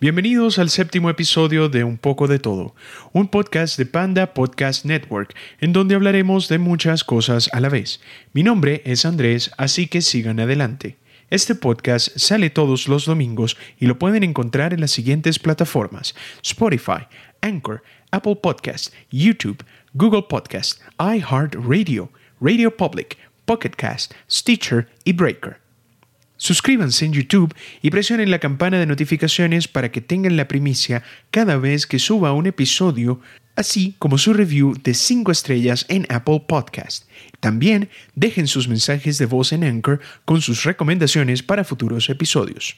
Bienvenidos al séptimo episodio de Un poco de todo, un podcast de Panda Podcast Network, en donde hablaremos de muchas cosas a la vez. Mi nombre es Andrés, así que sigan adelante. Este podcast sale todos los domingos y lo pueden encontrar en las siguientes plataformas: Spotify, Anchor, Apple Podcast, YouTube, Google Podcast, iHeartRadio, Radio Public, Pocket Cast, Stitcher y Breaker. Suscríbanse en YouTube y presionen la campana de notificaciones para que tengan la primicia cada vez que suba un episodio, así como su review de 5 estrellas en Apple Podcast. También dejen sus mensajes de voz en Anchor con sus recomendaciones para futuros episodios.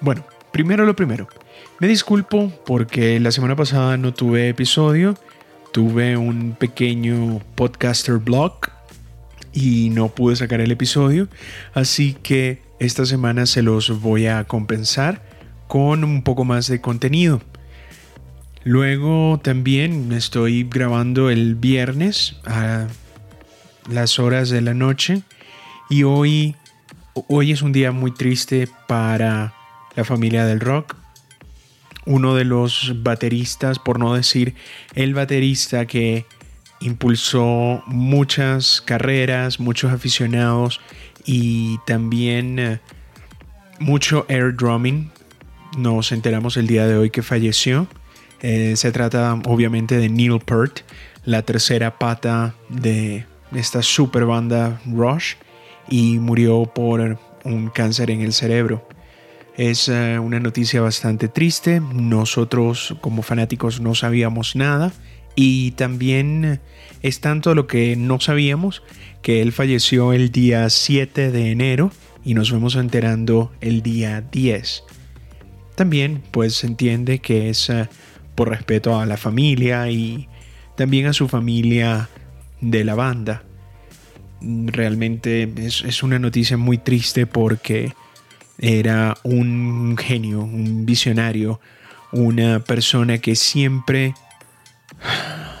Bueno, primero lo primero. Me disculpo porque la semana pasada no tuve episodio. Tuve un pequeño podcaster blog y no pude sacar el episodio, así que esta semana se los voy a compensar con un poco más de contenido. Luego también estoy grabando el viernes a las horas de la noche y hoy, hoy es un día muy triste para la familia del rock. Uno de los bateristas, por no decir el baterista que impulsó muchas carreras, muchos aficionados y también eh, mucho air drumming. Nos enteramos el día de hoy que falleció. Eh, se trata obviamente de Neil Peart, la tercera pata de esta super banda Rush y murió por un cáncer en el cerebro. Es eh, una noticia bastante triste. Nosotros como fanáticos no sabíamos nada y también es tanto lo que no sabíamos que él falleció el día 7 de enero y nos vemos enterando el día 10. También pues se entiende que es eh, por respeto a la familia y también a su familia de la banda. Realmente es, es una noticia muy triste porque era un genio, un visionario, una persona que siempre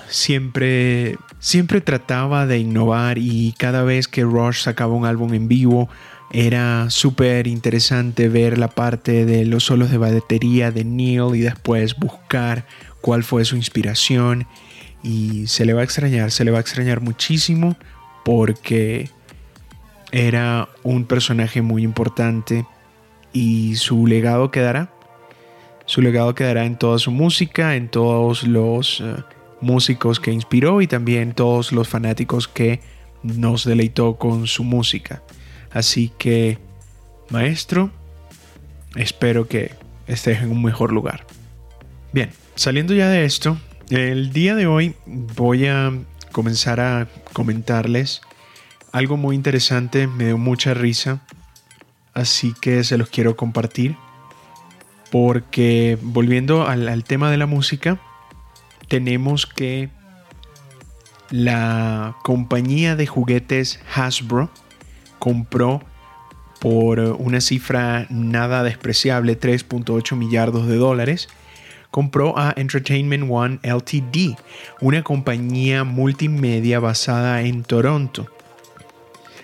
siempre, siempre trataba de innovar y cada vez que Rush sacaba un álbum en vivo era súper interesante ver la parte de los solos de batería de Neil y después buscar cuál fue su inspiración y se le va a extrañar, se le va a extrañar muchísimo porque era un personaje muy importante y su legado quedará. Su legado quedará en toda su música, en todos los eh, músicos que inspiró y también todos los fanáticos que nos deleitó con su música. Así que, maestro, espero que estés en un mejor lugar. Bien, saliendo ya de esto, el día de hoy voy a comenzar a comentarles algo muy interesante, me dio mucha risa, así que se los quiero compartir. Porque volviendo al, al tema de la música, tenemos que la compañía de juguetes Hasbro compró por una cifra nada despreciable, 3.8 millardos de dólares, compró a Entertainment One Ltd, una compañía multimedia basada en Toronto.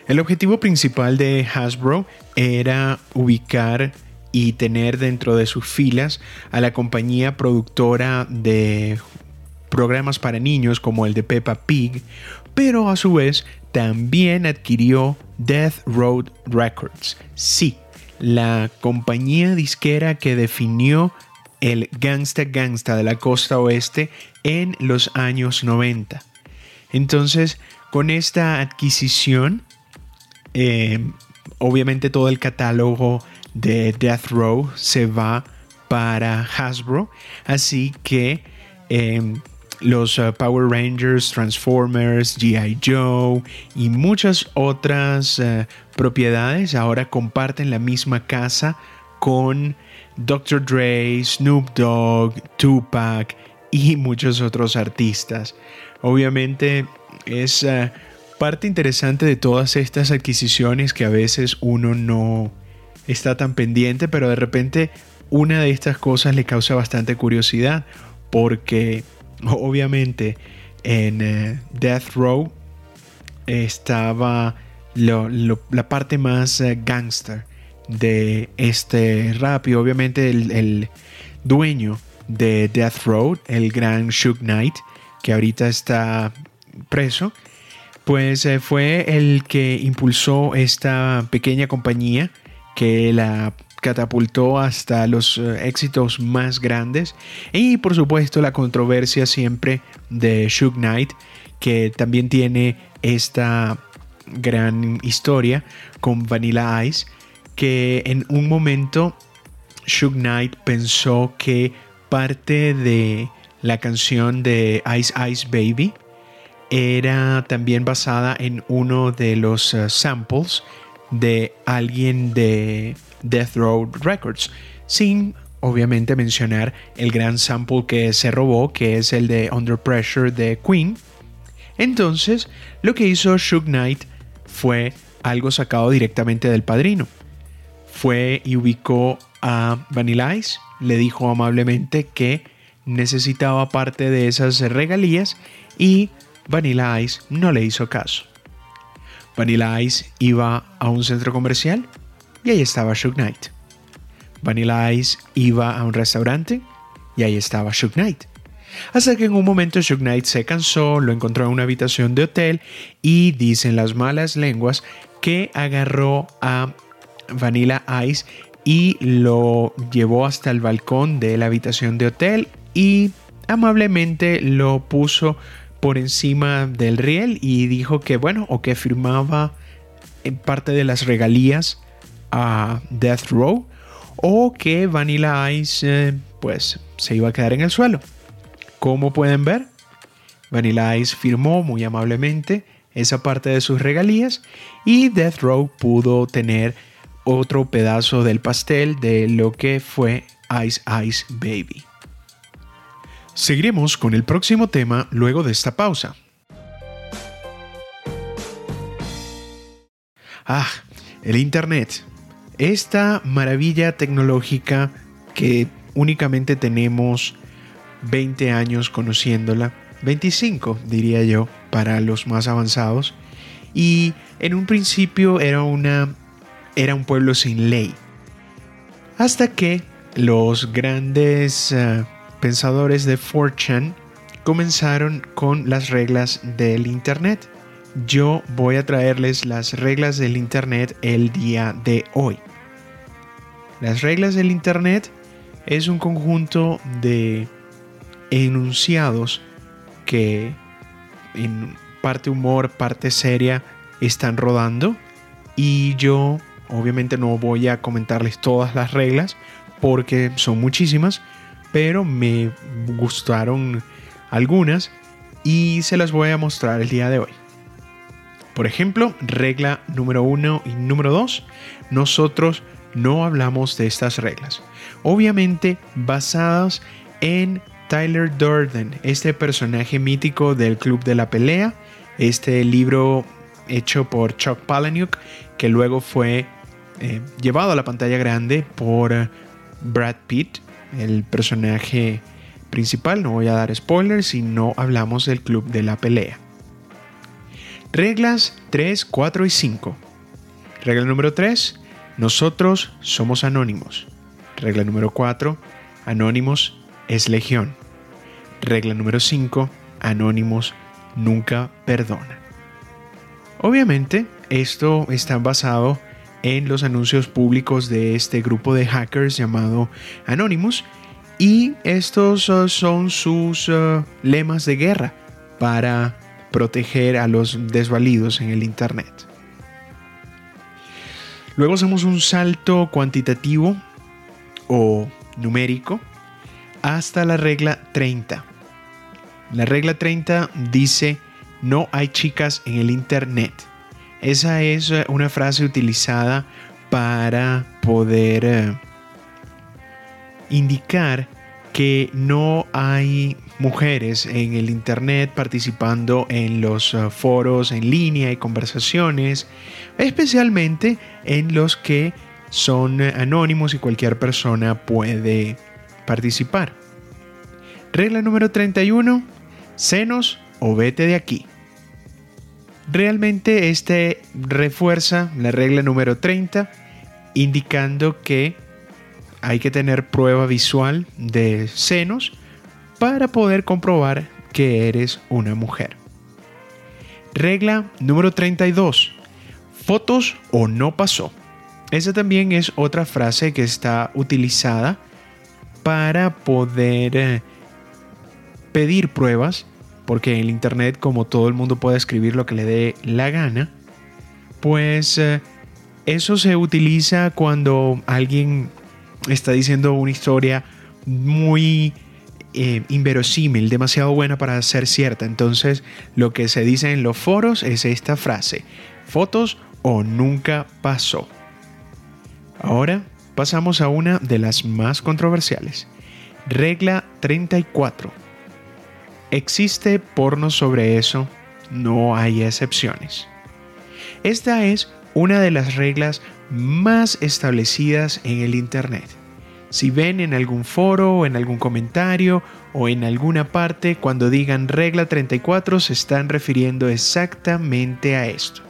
El objetivo principal de Hasbro era ubicar y tener dentro de sus filas a la compañía productora de programas para niños como el de Peppa Pig, pero a su vez también adquirió Death Road Records. Sí, la compañía disquera que definió el gangsta gangsta de la costa oeste en los años 90. Entonces, con esta adquisición, eh, obviamente todo el catálogo de Death Row se va para Hasbro, así que eh, los uh, Power Rangers, Transformers, GI Joe y muchas otras uh, propiedades ahora comparten la misma casa con Dr. Dre, Snoop Dogg, Tupac y muchos otros artistas. Obviamente es uh, parte interesante de todas estas adquisiciones que a veces uno no está tan pendiente, pero de repente una de estas cosas le causa bastante curiosidad porque obviamente en eh, Death Row estaba la parte más eh, gangster de este rap y obviamente el, dueño de Death Road, el gran Shook Knight, que ahorita está preso, pues eh, fue el que impulsó esta pequeña compañía que la catapultó hasta los eh, éxitos más grandes. Y por supuesto la controversia siempre de Shook Knight que también tiene esta gran historia con Vanilla Ice que en un momento Shook Knight pensó que parte de la canción de Ice Ice Baby era también basada en uno de los eh, samples de alguien de Death Row Records, sin obviamente mencionar el gran sample que se robó, que es el de Under Pressure de Queen. Entonces, lo que hizo Shook Knight fue algo sacado directamente del padrino. Fue y ubicó a Vanilla Ice, le dijo amablemente que necesitaba parte de esas regalías y Vanilla Ice no le hizo caso. Vanilla Ice iba a un centro comercial y ahí estaba Shook Knight. Vanilla Ice iba a un restaurante y ahí estaba Shook Knight. Hasta que en un momento Shook Knight se cansó, lo encontró en una habitación de hotel y dicen las malas lenguas que agarró a Vanilla Ice y lo llevó hasta el balcón de la habitación de hotel y amablemente lo puso por encima del riel y dijo que bueno o que firmaba en parte de las regalías a Death Row o que Vanilla Ice eh, pues se iba a quedar en el suelo. Como pueden ver, Vanilla Ice firmó muy amablemente esa parte de sus regalías y Death Row pudo tener otro pedazo del pastel de lo que fue Ice Ice Baby. Seguiremos con el próximo tema luego de esta pausa. Ah, el Internet esta maravilla tecnológica que únicamente tenemos 20 años conociéndola, 25 diría yo, para los más avanzados, y en un principio era, una, era un pueblo sin ley, hasta que los grandes eh, pensadores de Fortune comenzaron con las reglas del Internet. Yo voy a traerles las reglas del Internet el día de hoy. Las reglas del Internet es un conjunto de enunciados que en parte humor, parte seria están rodando y yo obviamente no voy a comentarles todas las reglas porque son muchísimas, pero me gustaron algunas y se las voy a mostrar el día de hoy. Por ejemplo, regla número uno y número dos, nosotros no hablamos de estas reglas. Obviamente basadas en Tyler Durden, este personaje mítico del Club de la Pelea, este libro hecho por Chuck Palahniuk, que luego fue eh, llevado a la pantalla grande por Brad Pitt, el personaje principal. No voy a dar spoilers si no hablamos del Club de la Pelea. Reglas 3, 4 y 5. Regla número 3. Nosotros somos anónimos. Regla número 4. Anónimos es legión. Regla número 5. Anónimos nunca perdona. Obviamente, esto está basado en los anuncios públicos de este grupo de hackers llamado Anonymous y estos uh, son sus uh, lemas de guerra para proteger a los desvalidos en el Internet. Luego hacemos un salto cuantitativo o numérico hasta la regla 30. La regla 30 dice no hay chicas en el Internet. Esa es una frase utilizada para poder eh, indicar que no hay mujeres en el Internet participando en los uh, foros en línea y conversaciones, especialmente en los que son anónimos y cualquier persona puede participar. Regla número 31. Senos o vete de aquí. Realmente este refuerza la regla número 30 indicando que hay que tener prueba visual de senos para poder comprobar que eres una mujer. Regla número 32. Fotos o no pasó. Esa también es otra frase que está utilizada para poder eh, pedir pruebas, porque en el Internet, como todo el mundo puede escribir lo que le dé la gana, pues eh, eso se utiliza cuando alguien está diciendo una historia muy eh, inverosímil, demasiado buena para ser cierta. Entonces, lo que se dice en los foros es esta frase, fotos o nunca pasó. Ahora pasamos a una de las más controversiales. Regla 34. Existe porno sobre eso, no hay excepciones. Esta es una de las reglas más establecidas en el Internet. Si ven en algún foro o en algún comentario o en alguna parte cuando digan regla 34 se están refiriendo exactamente a esto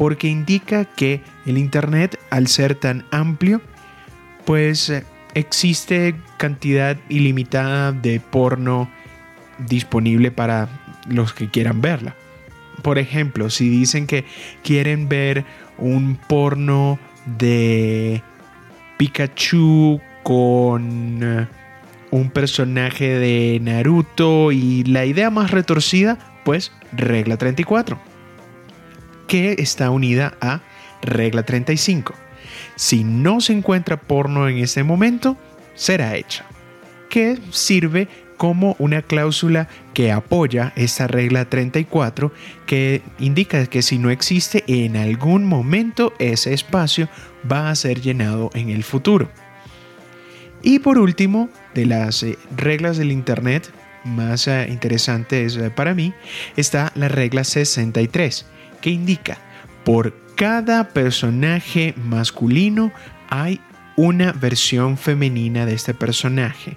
porque indica que el Internet, al ser tan amplio, pues eh, existe cantidad ilimitada de porno disponible para los que quieran verla. Por ejemplo, si dicen que quieren ver un porno de Pikachu con eh, un personaje de Naruto y la idea más retorcida, pues regla 34 que está unida a regla 35. Si no se encuentra porno en ese momento, será hecha. Que sirve como una cláusula que apoya esta regla 34 que indica que si no existe en algún momento ese espacio va a ser llenado en el futuro. Y por último, de las eh, reglas del Internet más eh, interesantes eh, para mí, está la regla 63 que indica por cada personaje masculino hay una versión femenina de este personaje,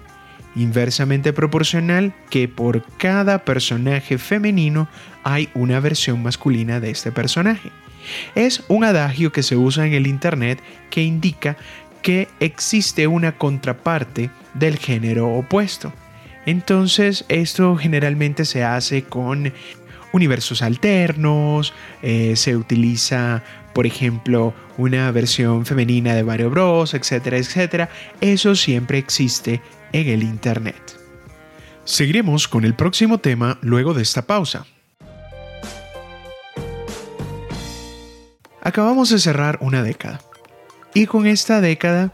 inversamente proporcional que por cada personaje femenino hay una versión masculina de este personaje. Es un adagio que se usa en el Internet que indica que existe una contraparte del género opuesto. Entonces esto generalmente se hace con universos alternos, eh, se utiliza, por ejemplo, una versión femenina de Mario Bros, etcétera, etcétera. Eso siempre existe en el Internet. Seguiremos con el próximo tema luego de esta pausa. Acabamos de cerrar una década. Y con esta década,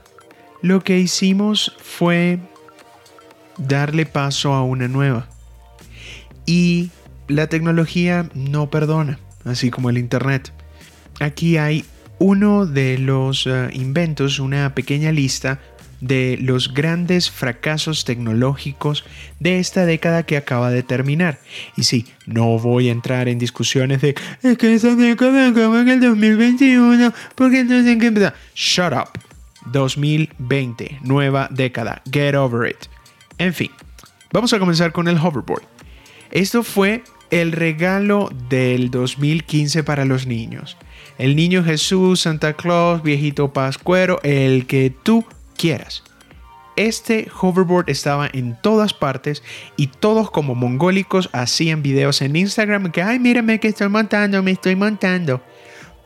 lo que hicimos fue darle paso a una nueva. Y la tecnología no perdona, así como el Internet. Aquí hay uno de los eh, inventos, una pequeña lista de los grandes fracasos tecnológicos de esta década que acaba de terminar. Y sí, no voy a entrar en discusiones de es que esa década acaba en el 2021, porque entonces en qué Shut up. 2020, nueva década. Get over it. En fin, vamos a comenzar con el hoverboard. Esto fue el regalo del 2015 para los niños. El niño Jesús, Santa Claus, viejito Pascuero, el que tú quieras. Este hoverboard estaba en todas partes y todos como mongólicos hacían videos en Instagram que, ay, mírame que estoy montando, me estoy montando.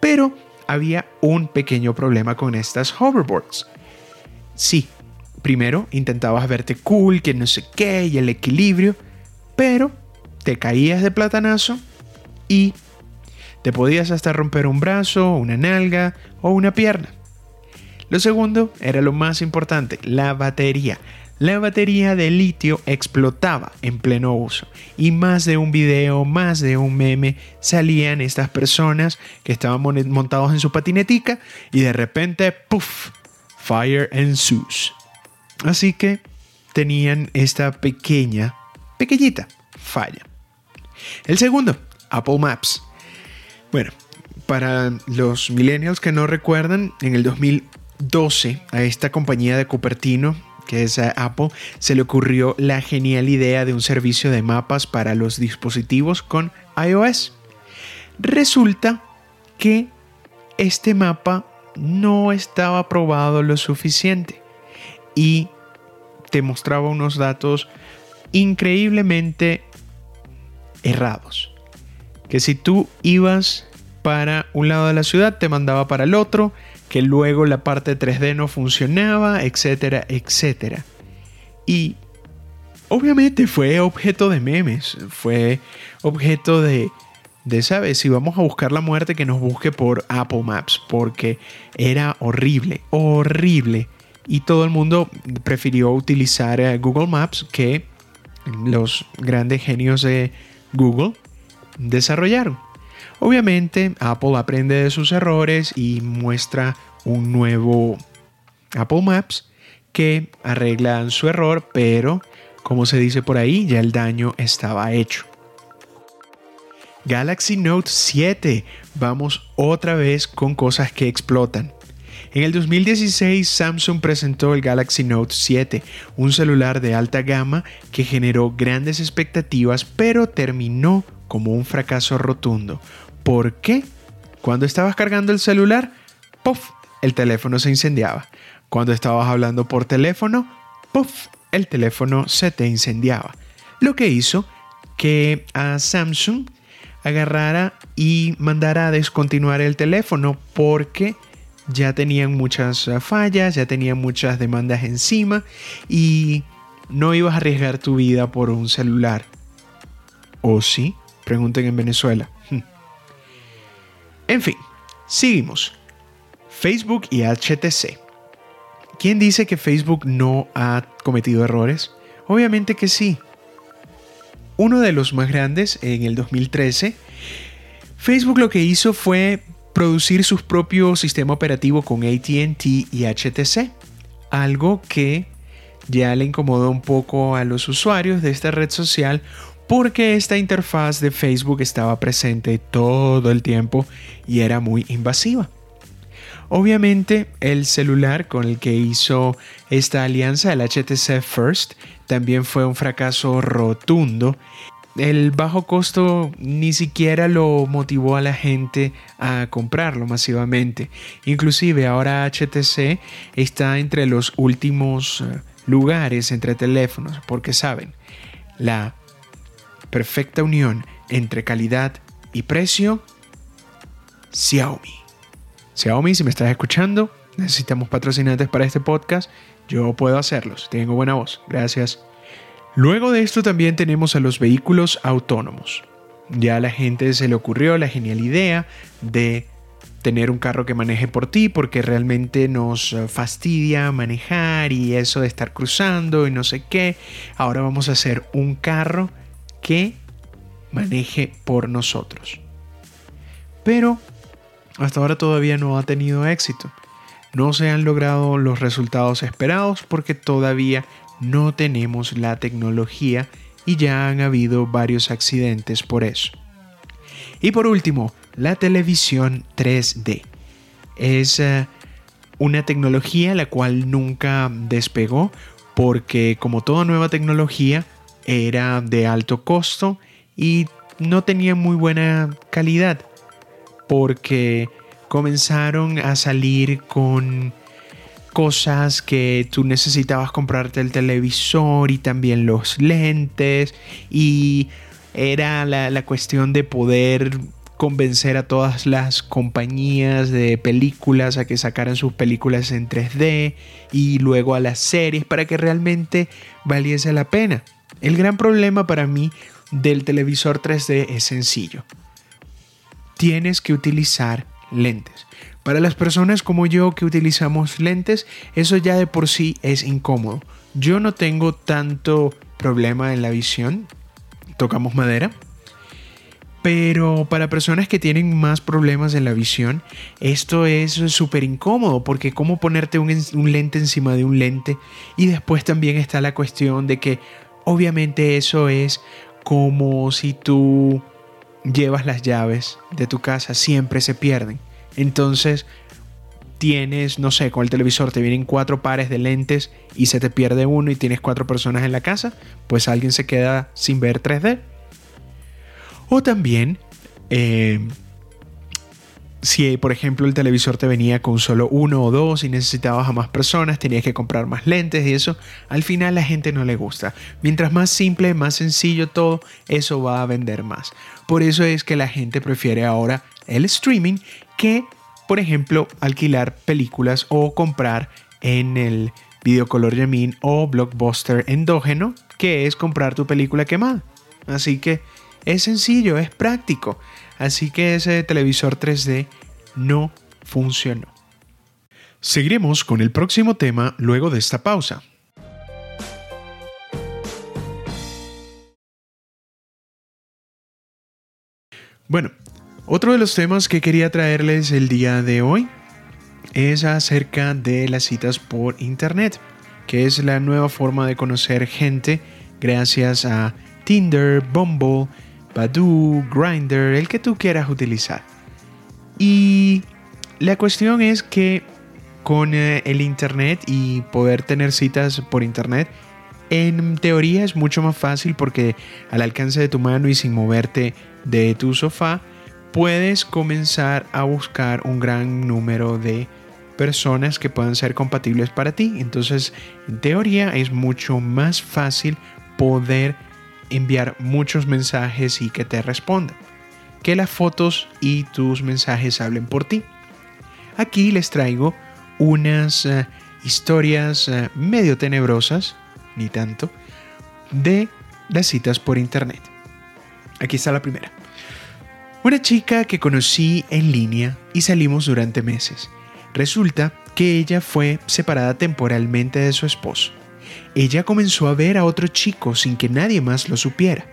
Pero había un pequeño problema con estas hoverboards. Sí, primero intentabas verte cool, que no sé qué, y el equilibrio, pero te caías de platanazo y te podías hasta romper un brazo, una nalga o una pierna. Lo segundo era lo más importante, la batería. La batería de litio explotaba en pleno uso y más de un video, más de un meme salían estas personas que estaban montados en su patinetica y de repente, puff, fire ensues. Así que tenían esta pequeña, pequeñita falla. El segundo, Apple Maps. Bueno, para los millennials que no recuerdan, en el 2012 a esta compañía de Cupertino, que es Apple, se le ocurrió la genial idea de un servicio de mapas para los dispositivos con iOS. Resulta que este mapa no estaba probado lo suficiente y te mostraba unos datos increíblemente errados. Que si tú ibas para un lado de la ciudad, te mandaba para el otro, que luego la parte 3D no funcionaba, etcétera, etcétera. Y obviamente fue objeto de memes, fue objeto de, de, ¿sabes? Si vamos a buscar la muerte, que nos busque por Apple Maps, porque era horrible, horrible. Y todo el mundo prefirió utilizar eh, Google Maps que los grandes genios de Google desarrollaron. Obviamente Apple aprende de sus errores y muestra un nuevo Apple Maps que arreglan su error, pero como se dice por ahí, ya el daño estaba hecho. Galaxy Note 7. Vamos otra vez con cosas que explotan. En el 2016 Samsung presentó el Galaxy Note 7, un celular de alta gama que generó grandes expectativas pero terminó como un fracaso rotundo. ¿Por qué? Cuando estabas cargando el celular, ¡puff! el teléfono se incendiaba. Cuando estabas hablando por teléfono, ¡puff! el teléfono se te incendiaba. Lo que hizo que a Samsung agarrara y mandara a descontinuar el teléfono porque ya tenían muchas eh, fallas, ya tenían muchas demandas encima y no ibas a arriesgar tu vida por un celular. ¿O sí? Pregunten en Venezuela. En fin, seguimos. Facebook y HTC. ¿Quién dice que Facebook no ha cometido errores? Obviamente que sí. Uno de los más grandes, en el 2013, Facebook lo que hizo fue producir su propio sistema operativo con ATT y HTC, algo que ya le incomodó un poco a los usuarios de esta red social porque esta interfaz de Facebook estaba presente todo el tiempo y era muy invasiva. Obviamente el celular con el que hizo esta alianza, el HTC First, también fue un fracaso rotundo el bajo costo ni siquiera lo motivó a la gente a comprarlo masivamente. Inclusive ahora HTC está entre los últimos eh, lugares entre teléfonos porque saben, la perfecta unión entre calidad y precio, Xiaomi. Xiaomi, si me estás escuchando, necesitamos patrocinantes para este podcast, yo puedo hacerlos, tengo buena voz, gracias. Luego de esto también tenemos a los vehículos autónomos. Ya a la gente se le ocurrió la genial idea de tener un carro que maneje por ti porque realmente nos fastidia manejar y eso de estar cruzando y no sé qué. Ahora vamos a hacer un carro que maneje por nosotros. Pero hasta ahora todavía no ha tenido éxito. No se han logrado los resultados esperados porque todavía no tenemos la tecnología y ya han habido varios accidentes por eso. Y por último, la televisión 3D. Es eh, una tecnología la cual nunca despegó porque como toda nueva tecnología era de alto costo y no tenía muy buena calidad porque comenzaron a salir con cosas que tú necesitabas comprarte el televisor y también los lentes y era la, cuestión de poder convencer a todas las compañías de películas a que sacaran sus películas en 3D y luego a las series para que realmente valiese la pena. El gran problema para mí del televisor 3D es sencillo. Tienes que utilizar lentes. Para las personas como yo que utilizamos lentes, eso ya de por sí es incómodo. Yo no tengo tanto problema en la visión, tocamos madera, pero para personas que tienen más problemas en la visión, esto es súper incómodo porque cómo ponerte un, un, lente encima de un lente y después también está la cuestión de que obviamente eso es como si tú llevas las llaves de tu casa, siempre se pierden. Entonces tienes, no sé, con el televisor te vienen cuatro pares de lentes y se te pierde uno y tienes cuatro personas en la casa, pues alguien se queda sin ver 3D. O también, eh, si por ejemplo el televisor te venía con solo uno o dos y necesitabas a más personas, tenías que comprar más lentes y eso, al final la gente no le gusta. Mientras más simple, más sencillo todo, eso va a vender más. Por eso es que la gente prefiere ahora el streaming que, por ejemplo, alquilar películas o comprar en el videocolor Yamin o blockbuster endógeno, que es comprar tu película quemada. Así que es sencillo, es práctico. Así que ese televisor 3D no funcionó. Seguiremos con el próximo tema luego de esta pausa. Bueno, otro de los temas que quería traerles el día de hoy es acerca de las citas por internet, que es la nueva forma de conocer gente gracias a Tinder, Bumble, Badoo, Grindr, el que tú quieras utilizar. Y la cuestión es que con eh, el internet y poder tener citas por internet, en teoría es mucho más fácil porque al alcance de tu mano y sin moverte de tu sofá, puedes comenzar a buscar un gran número de personas que puedan ser compatibles para ti. Entonces, en teoría es mucho más fácil poder enviar muchos mensajes y que te respondan. Que las fotos y tus mensajes hablen por ti. Aquí les traigo unas eh, historias eh, medio tenebrosas, ni tanto, de las citas por internet. Aquí está la primera. Una chica que conocí en línea y salimos durante meses. Resulta que ella fue separada temporalmente de su esposo ella comenzó a ver a otro chico sin que nadie más lo supiera.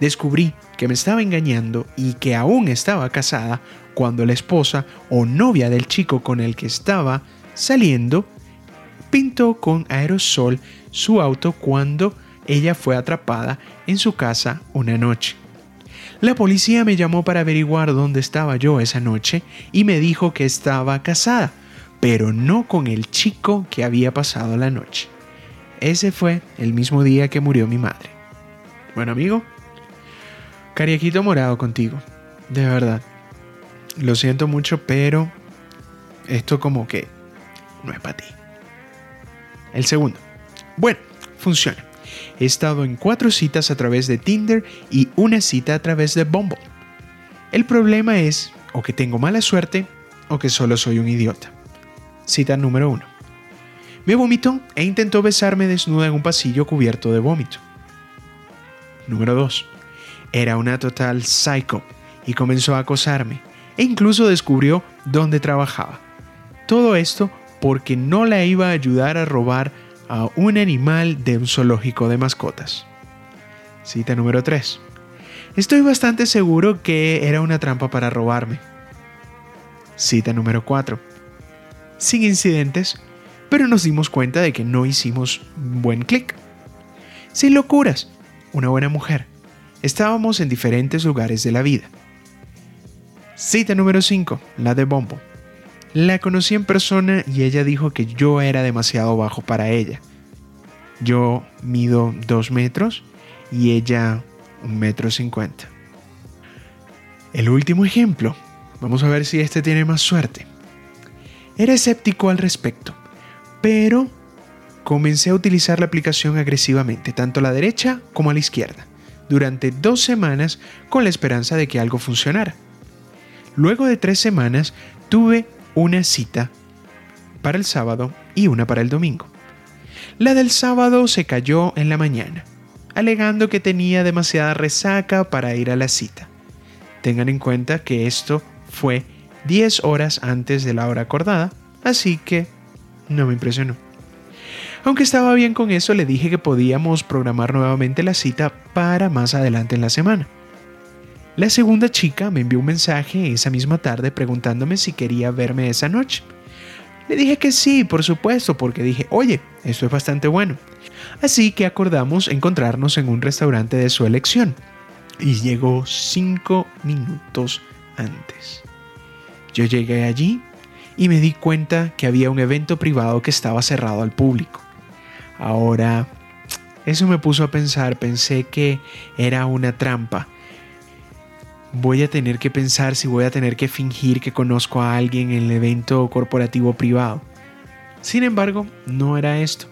Descubrí que me estaba engañando y que aún estaba casada cuando la esposa o novia del chico con el que estaba saliendo pintó con aerosol su auto cuando ella fue atrapada en su casa una noche. La policía me llamó para averiguar dónde estaba yo esa noche y me dijo que estaba casada, pero no con el chico que había pasado la noche. Ese fue el mismo día que murió mi madre. Bueno, amigo, cariaquito morado contigo. De verdad. Lo siento mucho, pero esto como que no es para ti. El segundo. Bueno, funciona. He estado en cuatro citas a través de Tinder y una cita a través de Bumble. El problema es o que tengo mala suerte o que solo soy un idiota. Cita número uno. Me vomitó e intentó besarme desnuda en un pasillo cubierto de vómito. Número 2. Era una total psycho y comenzó a acosarme e incluso descubrió dónde trabajaba. Todo esto porque no la iba a ayudar a robar a un animal de un zoológico de mascotas. Cita número 3. Estoy bastante seguro que era una trampa para robarme. Cita número 4. Sin incidentes, pero nos dimos cuenta de que no hicimos buen clic. Sin locuras, una buena mujer. Estábamos en diferentes lugares de la vida. Cita número 5, la de Bombo. La conocí en persona y ella dijo que yo era demasiado bajo para ella. Yo mido 2 metros y ella 1 metro 50. El último ejemplo, vamos a ver si este tiene más suerte. Era escéptico al respecto pero comencé a utilizar la aplicación agresivamente, tanto a la derecha como a la izquierda, durante dos semanas con la esperanza de que algo funcionara. Luego de tres semanas tuve una cita para el sábado y una para el domingo. La del sábado se cayó en la mañana, alegando que tenía demasiada resaca para ir a la cita. Tengan en cuenta que esto fue 10 horas antes de la hora acordada, así que no me impresionó. Aunque estaba bien con eso, le dije que podíamos programar nuevamente la cita para más adelante en la semana. La segunda chica me envió un mensaje esa misma tarde preguntándome si quería verme esa noche. Le dije que sí, por supuesto, porque dije, oye, esto es bastante bueno. Así que acordamos encontrarnos en un restaurante de su elección. Y llegó cinco minutos antes. Yo llegué allí y me di cuenta que había un evento privado que estaba cerrado al público. Ahora, eso me puso a pensar, pensé que era una trampa. voy a tener que pensar si voy a tener que fingir que conozco a alguien en el evento corporativo privado. Sin embargo, no era esto.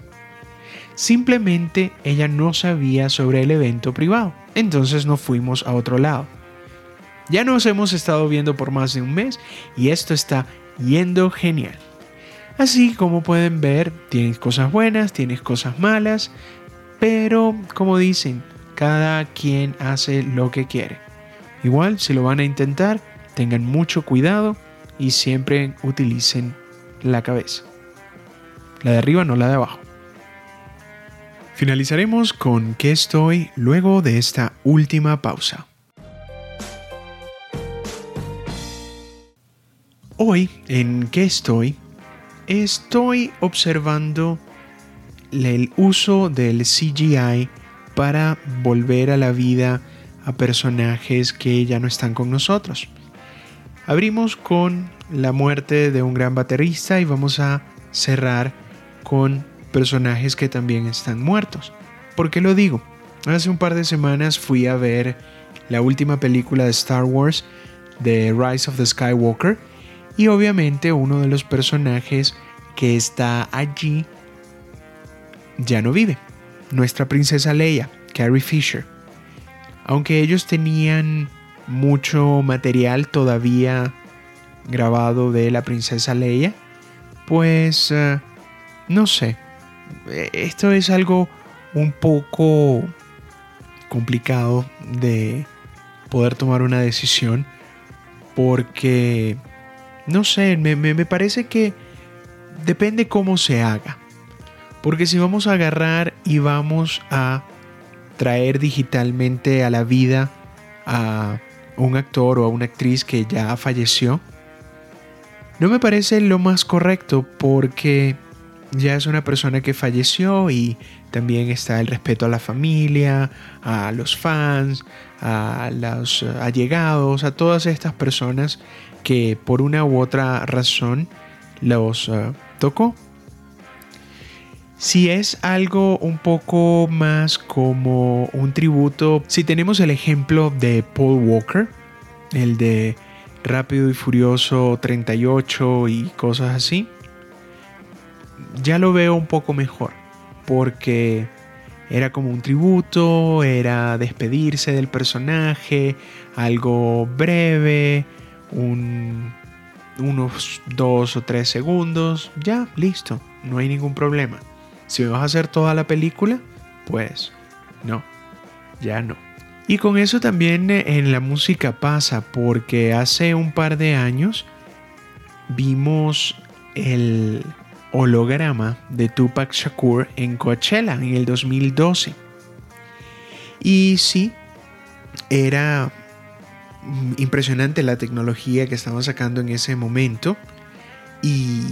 Simplemente ella no sabía sobre el evento privado, entonces nos fuimos a otro lado. Ya nos hemos estado viendo por más de un mes y esto está yendo genial. Así como pueden ver, tienes cosas buenas, tienes cosas malas, pero como dicen, cada quien hace lo que quiere. Igual, si lo van a intentar, tengan mucho cuidado y siempre utilicen la cabeza. La de arriba, no la de abajo. Finalizaremos con qué estoy luego de esta última pausa. Hoy, en qué estoy, estoy observando el uso del CGI para volver a la vida a personajes que ya no están con nosotros. Abrimos con la muerte de un gran baterista y vamos a cerrar con personajes que también están muertos. ¿Por qué lo digo? Hace un par de semanas fui a ver la última película de Star Wars, The Rise of the Skywalker, y obviamente uno de los personajes que está allí ya no vive nuestra princesa Leia, Carrie Fisher. Aunque ellos tenían mucho material todavía grabado de la princesa Leia, pues eh, no sé, esto es algo un poco complicado de poder tomar una decisión porque, no sé, me, me parece que depende cómo se haga. Porque si vamos a agarrar y vamos a traer digitalmente a la vida a un actor o a una actriz que ya falleció, no me parece lo más correcto porque ya es una persona que falleció y también está el respeto a la familia, a los fans, a los allegados, a todas estas personas que por una u otra razón los uh, tocó. Si es algo un poco más como un tributo, si tenemos el ejemplo de Paul Walker, el de Rápido y Furioso 38 y cosas así, ya lo veo un poco mejor, porque era como un tributo, era despedirse del personaje, algo breve, unos dos o tres segundos, ya, listo, no hay ningún problema. Si me vas a hacer toda la película, pues no, ya no. Y con eso también eh, en la música pasa, porque hace un par de años vimos el holograma de Tupac Shakur en Coachella en el 2012. Y sí, era impresionante la tecnología que estaban sacando en ese momento. Y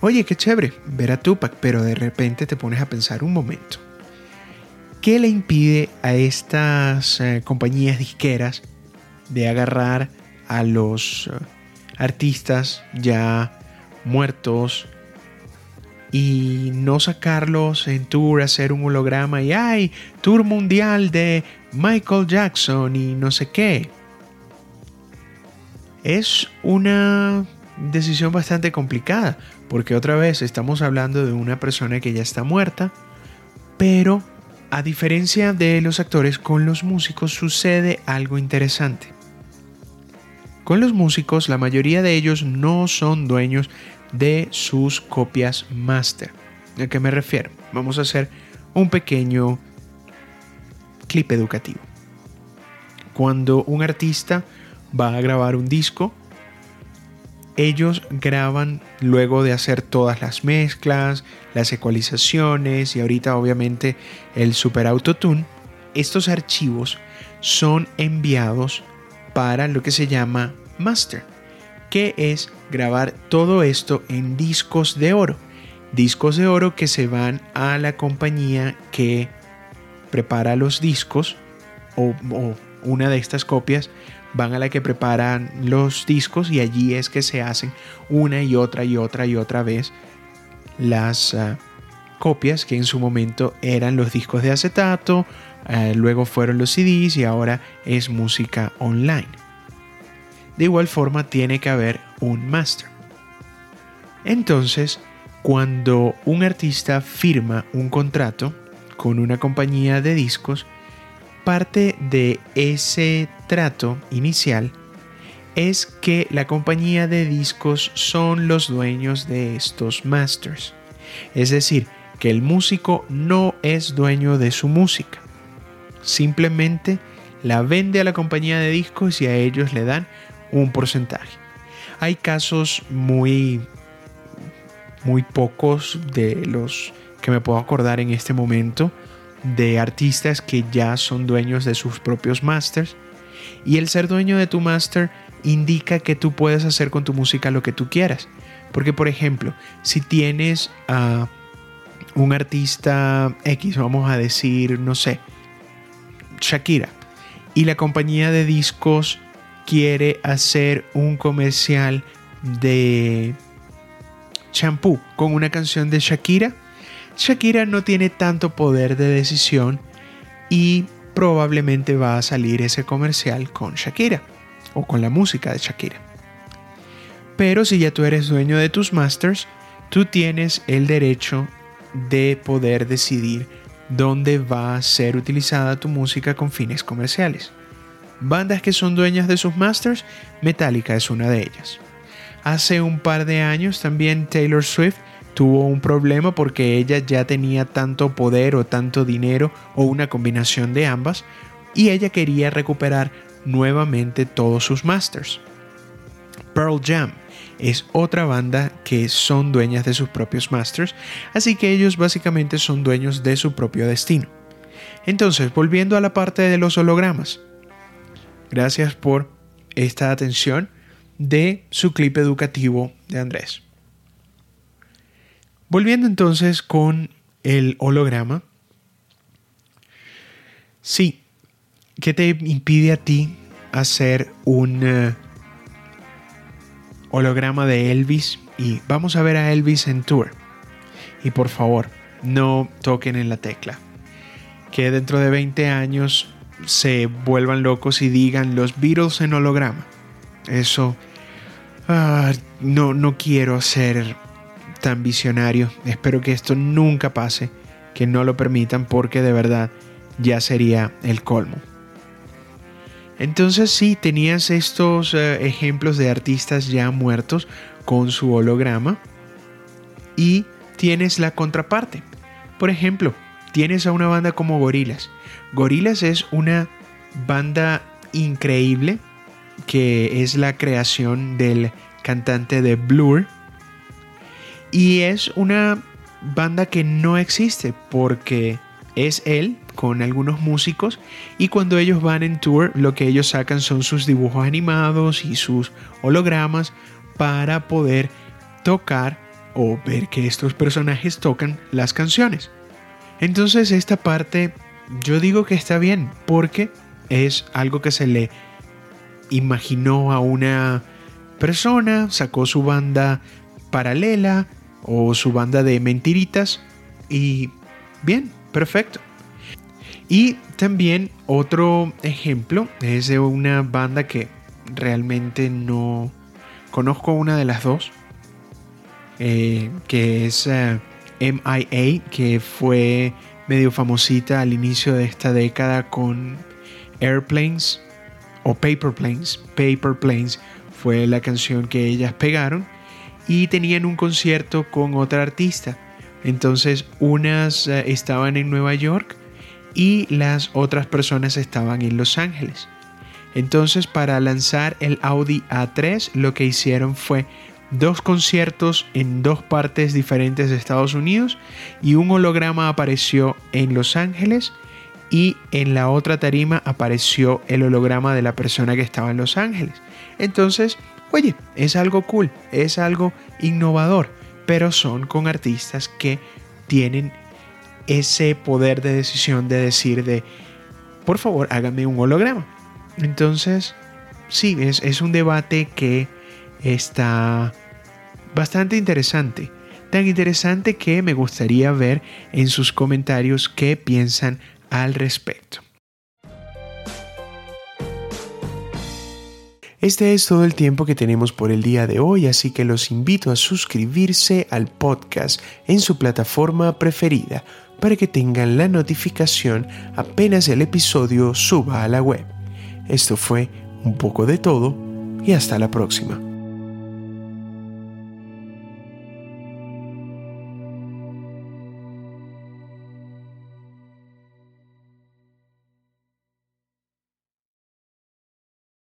Oye, qué chévere ver a Tupac, pero de repente te pones a pensar un momento. ¿Qué le impide a estas eh, compañías disqueras de agarrar a los eh, artistas ya muertos y no sacarlos en tour, hacer un holograma y hay tour mundial de Michael Jackson y no sé qué? Es una decisión bastante complicada porque otra vez estamos hablando de una persona que ya está muerta, pero a diferencia de los actores, con los músicos sucede algo interesante. Con los músicos, la mayoría de ellos no son dueños de sus copias master. ¿A qué me refiero? Vamos a hacer un pequeño clip educativo. Cuando un artista va a grabar un disco, ellos graban luego de hacer todas las mezclas, las ecualizaciones y ahorita obviamente el Super Autotune. Estos archivos son enviados para lo que se llama master, que es grabar todo esto en discos de oro. Discos de oro que se van a la compañía que prepara los discos o, una de estas copias van a la que preparan los discos y allí es que se hacen una y otra y otra y otra vez las ah, copias que en su momento eran los discos de acetato, eh, luego fueron los CDs y ahora es música online. De igual forma tiene que haber un master. Entonces, cuando un artista firma un contrato con una compañía de discos, parte de ese trato inicial es que la compañía de discos son los dueños de estos masters. Es decir, que el músico no es dueño de su música. Simplemente la vende a la compañía de discos y a ellos le dan un porcentaje. Hay casos muy muy pocos de los que me puedo acordar en este momento de artistas que ya son dueños de sus propios masters. Y el ser dueño de tu master indica que tú puedes hacer con tu música lo que tú quieras. Porque por ejemplo si tienes a un artista X vamos a decir no sé Shakira y la compañía de discos quiere hacer un comercial de champú con una canción de Shakira, Shakira no tiene tanto poder de decisión y probablemente va a salir ese comercial con Shakira o con la música de Shakira. Pero si ya tú eres dueño de tus masters, tú tienes el derecho de poder decidir dónde va a ser utilizada tu música con fines comerciales. Bandas que son dueñas de sus masters, Metallica es una de ellas. Hace un par de años también Taylor Swift tuvo un problema porque ella ya tenía tanto poder o tanto dinero o una combinación de ambas y ella quería recuperar nuevamente todos sus masters. Pearl Jam es otra banda que son dueñas de sus propios masters, así que ellos básicamente son dueños de su propio destino. Entonces, volviendo a la parte de los hologramas. Gracias por esta atención de su clip educativo de Andrés. Volviendo entonces con el holograma. Sí, ¿qué te impide a ti hacer un eh, holograma de Elvis? Y vamos a ver a Elvis en tour. Y por favor, no toquen en la tecla. Que dentro de 20 años se vuelvan locos y digan los Beatles en holograma. Eso Ah, no, no quiero ser tan visionario. Espero que esto nunca pase, que no lo permitan porque de verdad ya sería el colmo. Entonces sí, tenías estos eh, ejemplos de artistas ya muertos con su holograma y tienes la contraparte. Por ejemplo, tienes a una banda como Gorilas. Gorilas es una banda increíble que es la creación del cantante de Blur. Y es una banda que no existe porque es él con algunos músicos y cuando ellos van en tour lo que ellos sacan son sus dibujos animados y sus hologramas para poder tocar o ver que estos personajes tocan las canciones. Entonces esta parte yo digo que está bien porque es algo que se le imaginó a una persona, sacó su banda paralela o su banda de mentiritas. Y bien, perfecto. Y también otro ejemplo es de una banda que realmente no conozco una de las dos, eh, que es eh, MIA, que fue medio famosita al inicio de esta década con Airplanes o Paper Planes, Paper Planes fue la canción que ellas pegaron y tenían un concierto con otra artista. Entonces unas eh, estaban en Nueva York y las otras personas estaban en Los Ángeles. Entonces para lanzar el Audi A3 lo que hicieron fue dos conciertos en dos partes diferentes de Estados Unidos y un holograma apareció en Los Ángeles y en la otra tarima apareció el holograma de la persona que estaba en Los Ángeles. Entonces, oye, es algo cool, es algo innovador, pero son con artistas que tienen ese poder de decisión de decir de, por favor, háganme un holograma. Entonces, sí, es, es un debate que está bastante interesante. tan interesante que me gustaría ver en sus comentarios qué piensan al respecto. Este es todo el tiempo que tenemos por el día de hoy, así que los invito a suscribirse al podcast en su plataforma preferida para que tengan la notificación apenas el episodio suba a la web. Esto fue un poco de todo y hasta la próxima.